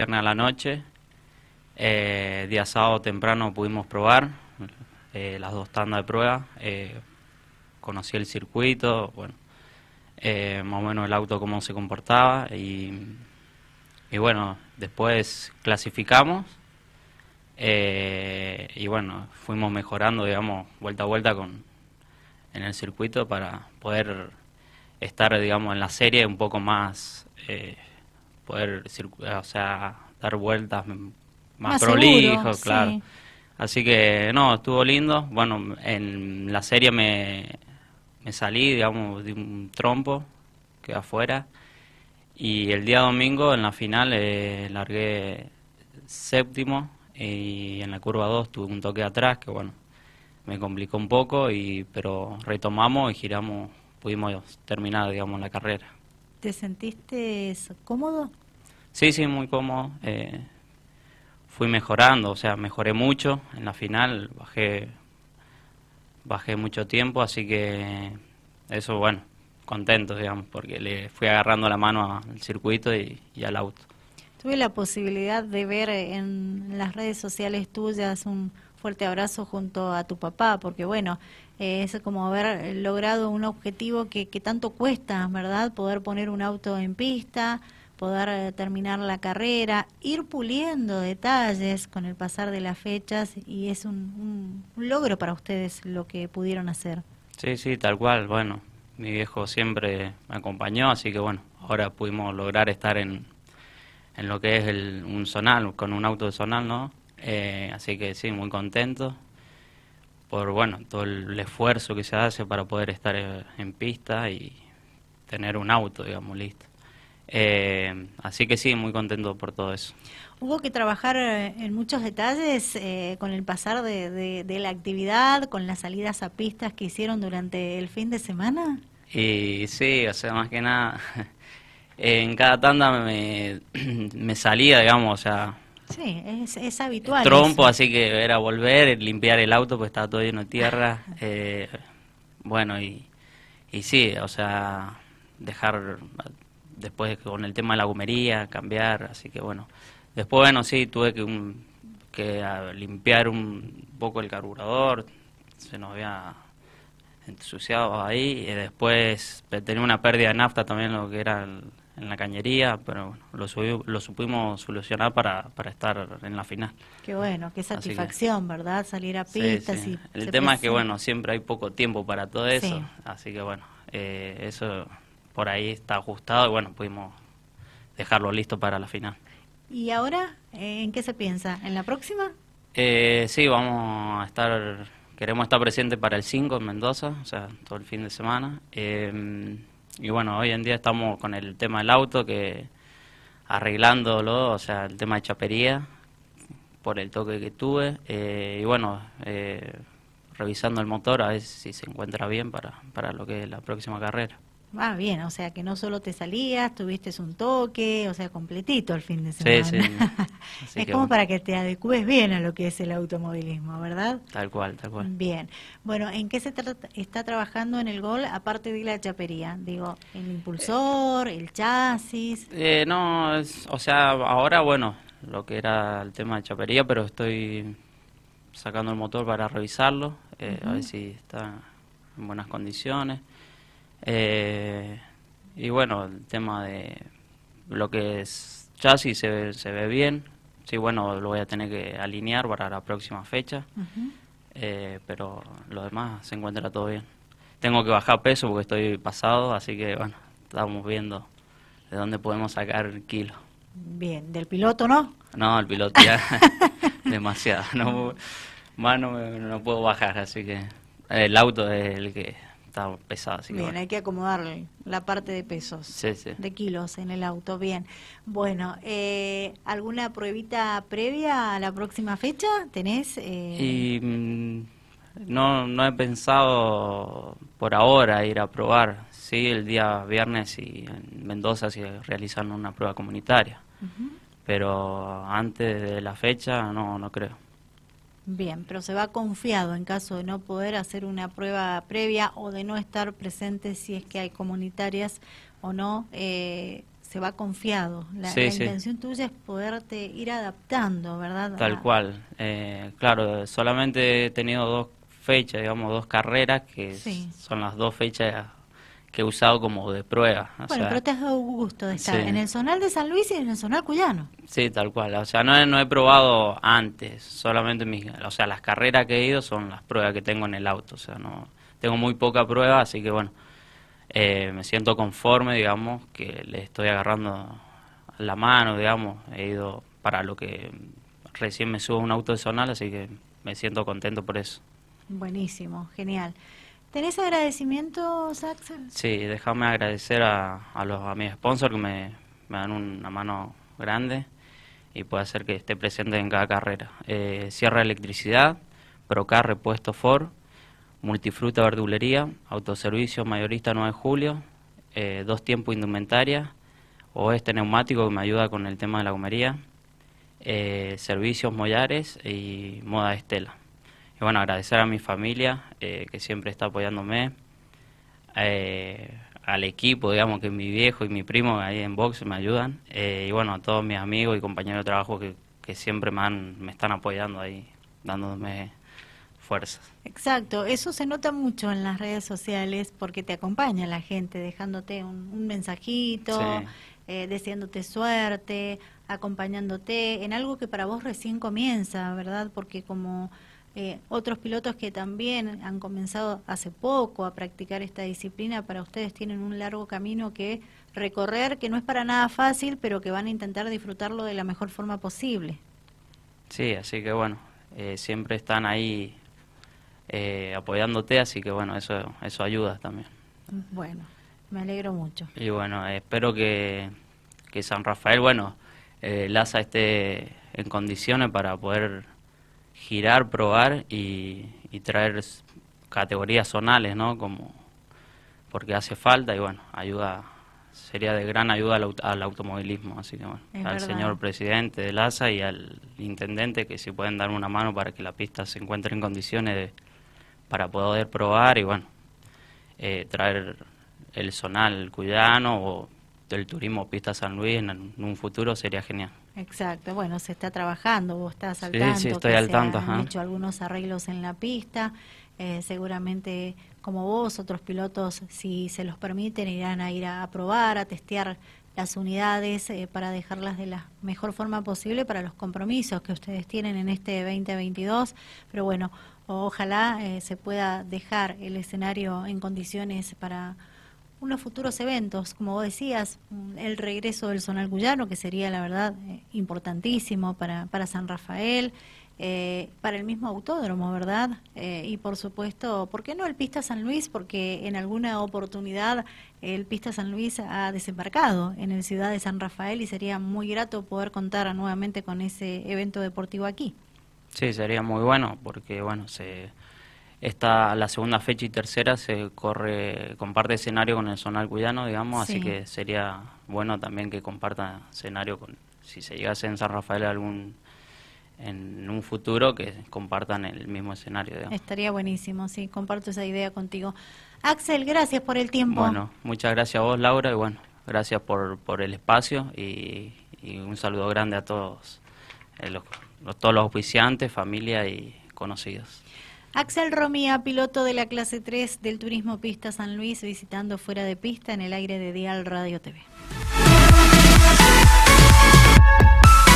viernes a la noche. Eh, día sábado temprano pudimos probar eh, las dos tandas de prueba. Eh, conocí el circuito, bueno, más o menos el auto cómo se comportaba y, y bueno, después clasificamos y bueno, fuimos mejorando, digamos, vuelta a vuelta con en el circuito para poder estar, digamos, en la serie un poco más, poder, circu- o sea, dar vueltas más, Más prolijo, seguro, claro. sí. Así que, no, estuvo lindo. Bueno, en la serie me, me salí, digamos, de un trompo, que afuera. Y el día domingo, en la final, eh, largué séptimo y en la curva 2 tuve un toque atrás que, bueno, me complicó un poco, y pero retomamos y giramos, pudimos terminar, digamos, la carrera. ¿Te sentiste cómodo? Sí, sí, muy cómodo. eh, fui mejorando, o sea, mejoré mucho en la final, bajé, bajé mucho tiempo, así que eso, bueno, contento, digamos, porque le fui agarrando la mano al circuito y, y al auto. Tuve la posibilidad de ver en las redes sociales tuyas un fuerte abrazo junto a tu papá, porque bueno, es como haber logrado un objetivo que, que tanto cuesta, ¿verdad? Poder poner un auto en pista, poder eh, terminar la carrera, ir puliendo detalles con el pasar de las fechas y es un, un- un logro para ustedes lo que pudieron hacer. Sí, sí, tal cual, bueno, mi viejo siempre me acompañó, así que bueno, ahora pudimos lograr estar en, en lo que es el, un zonal, con un auto de zonal, ¿no? Eh, así que sí, muy contento por, bueno, todo el esfuerzo que se hace para poder estar eh, en pista y tener un auto, digamos, listo. Eh, así que sí, muy contento por todo eso. Hubo que trabajar eh, en muchos detalles eh, con el pasar de, de- de la actividad, con las salidas a pistas que hicieron durante el fin de semana. Y sí, o sea, más que nada, en cada tanda me, me salía, digamos, o sea, Sí, es, es habitual. trompo, eso. así que era volver, limpiar el auto, pues estaba todo lleno de tierra. eh, bueno, y, y sí, o sea, dejar después con el tema de la gumería, cambiar, así que bueno. Después, bueno, sí, tuve que, un- que ah, limpiar un poco el carburador, se nos había ensuciado ahí, y después tenía una pérdida de nafta también lo que era el- en la cañería, pero bueno, lo, subi- lo supimos solucionar para, para estar en la final. Qué bueno, qué que- satisfacción, ¿verdad? Salir a pistas sí. y El tema es que, bueno, siempre hay poco tiempo para todo eso, Sí. así que, bueno, eh, eso por ahí está ajustado y, bueno, pudimos dejarlo listo para la final. ¿Y ahora eh, en qué se piensa? ¿En la próxima? Eh, sí, vamos a estar, queremos estar presentes para el 5 en Mendoza, o sea, todo el fin de semana. Eh, y bueno, hoy en día estamos con el tema del auto, que arreglándolo, o sea, el tema de chapería, por el toque que tuve. eh, y bueno, eh, revisando el motor a ver si se encuentra bien para, para lo que es la próxima carrera. Ah, bien, o sea que no solo te salías, tuviste un toque, o sea, completito el fin de Sí, semana. sí. Así es como bueno. para que te adecues bien a lo que es el automovilismo, ¿verdad? Tal cual, tal cual. Bien. Bueno, ¿en qué se trata- está trabajando en el gol aparte de la chapería? Digo, el impulsor, el chasis. Eh, no, es- o sea, ahora, bueno, lo que era el tema de chapería, pero estoy sacando el motor para revisarlo, eh, a ver si está en buenas condiciones. Eh, y bueno, el tema de lo que es chasis se ve, se ve bien. Sí, bueno, lo voy a tener que alinear para la próxima fecha, eh, pero lo demás se encuentra todo bien. Tengo que bajar peso porque estoy pasado, así que bueno, estamos viendo de dónde podemos sacar kilos. Bien, del piloto, ¿no? No, el piloto ya demasiado. No, más no, no puedo bajar, así que el auto es el que está pesado. Así que Bien, bueno. hay que acomodar la parte de pesos. Sí, sí. De kilos en el auto, bien. Bueno, eh, ¿alguna pruebita previa a la próxima fecha? ¿Tenés? eh, Y mm, no, no he pensado por ahora ir a probar. Sí, el día viernes y en Mendoza si realizan una prueba comunitaria. Pero antes de la fecha no, no creo. Bien, pero se va confiado en caso de no poder hacer una prueba previa o de no estar presente si es que hay comunitarias o no. eh, se va confiado. La, intención tuya es poderte ir adaptando, ¿verdad? Tal cual. Eh, claro, solamente he tenido dos fechas, digamos, dos carreras, que son las dos fechas que he usado como de prueba. bueno, pero te has dado gusto de estar en el zonal de San Luis y en el zonal cuyano. Sí, tal cual. O sea, no he, no he probado antes, solamente mis, o sea, las carreras que he ido son las pruebas que tengo en el auto. O sea, no tengo muy poca prueba, así que bueno, eh, me siento conforme, digamos, que le estoy agarrando la mano, digamos. He ido para lo que recién me subo a un auto de zonal, así que me siento contento por eso. Buenísimo, genial. ¿Tenés agradecimientos, Axel? Sí, déjame agradecer a, a, los, a mis sponsors que me, dan una mano grande y puede hacer que esté presente en cada carrera. Eh, Sierra Electricidad, Procar Repuesto Ford, Multifruta Verdulería, Autoservicio Mayorista 9 de Julio, eh, Dos Tiempos Indumentaria, Oeste Neumático que me ayuda con el tema de la gomería, eh, Servicios Mollares y Moda Estela. Y bueno, agradecer a mi familia eh, que siempre está apoyándome, eh, al equipo, digamos que mi viejo y mi primo ahí en box me ayudan, eh, y bueno, a todos mis amigos y compañeros de trabajo que, que siempre me, me están apoyando ahí, dándome fuerzas. Exacto, eso se nota mucho en las redes sociales porque te acompaña la gente dejándote un, mensajito, deseándote suerte, acompañándote en algo que para vos recién comienza, ¿verdad? Porque como eh, otros pilotos que también han comenzado hace poco a practicar esta disciplina, para ustedes tienen un largo camino que recorrer, que no es para nada fácil, pero que van a intentar disfrutarlo de la mejor forma posible. Sí, así que bueno, eh, siempre están ahí eh, apoyándote, así que bueno, eso, eso ayuda también. Bueno, me alegro mucho. Y bueno, espero que, que San Rafael, bueno, Laza esté en condiciones para poder girar, probar y, traer categorías zonales, ¿no? Como porque hace falta y bueno, ayuda sería de gran ayuda al, automovilismo, así que bueno, al señor presidente del ASA y al intendente que si pueden dar una mano para que la pista se encuentre en condiciones para poder probar y bueno, eh, traer el zonal cuyano o del turismo Pista San Luis en, un futuro sería genial. Exacto, bueno, se está trabajando, vos estás al tanto. Sí, estoy al tanto. Han hecho algunos arreglos en la pista, eh, seguramente como vos, otros pilotos, si se los permiten, irán a ir a, probar, a testear las unidades eh, para dejarlas de la mejor forma posible para los compromisos que ustedes tienen en este 2022. Pero bueno, ojalá eh, se pueda dejar el escenario en condiciones para unos futuros eventos, como vos decías, el regreso del Zonal Guyano, que sería la verdad eh, importantísimo para, para San Rafael, eh, para el mismo autódromo, ¿verdad? Eh, y por supuesto, ¿por qué no el Pista San Luis? Porque en alguna oportunidad el Pista San Luis ha desembarcado en el ciudad de San Rafael y sería muy grato poder contar nuevamente con ese evento deportivo aquí. Sí, sería muy bueno porque, bueno, se esta, la segunda fecha y tercera se corre, comparte escenario con el Zonal Cuyano, digamos, así que sería bueno también que comparta escenario con, si se llegase en San Rafael algún en un futuro que compartan el mismo escenario. Estaría buenísimo, sí, comparto esa idea contigo. Axel, gracias por el tiempo. Bueno, muchas gracias a vos, Laura, y bueno, gracias por, por el espacio y, un saludo grande a todos, eh, los, todos los oficiantes, familia y conocidos. Axel Romía, piloto de la clase 3 del Turismo Pista San Luis, visitando fuera de pista en el aire de Dial Radio TV.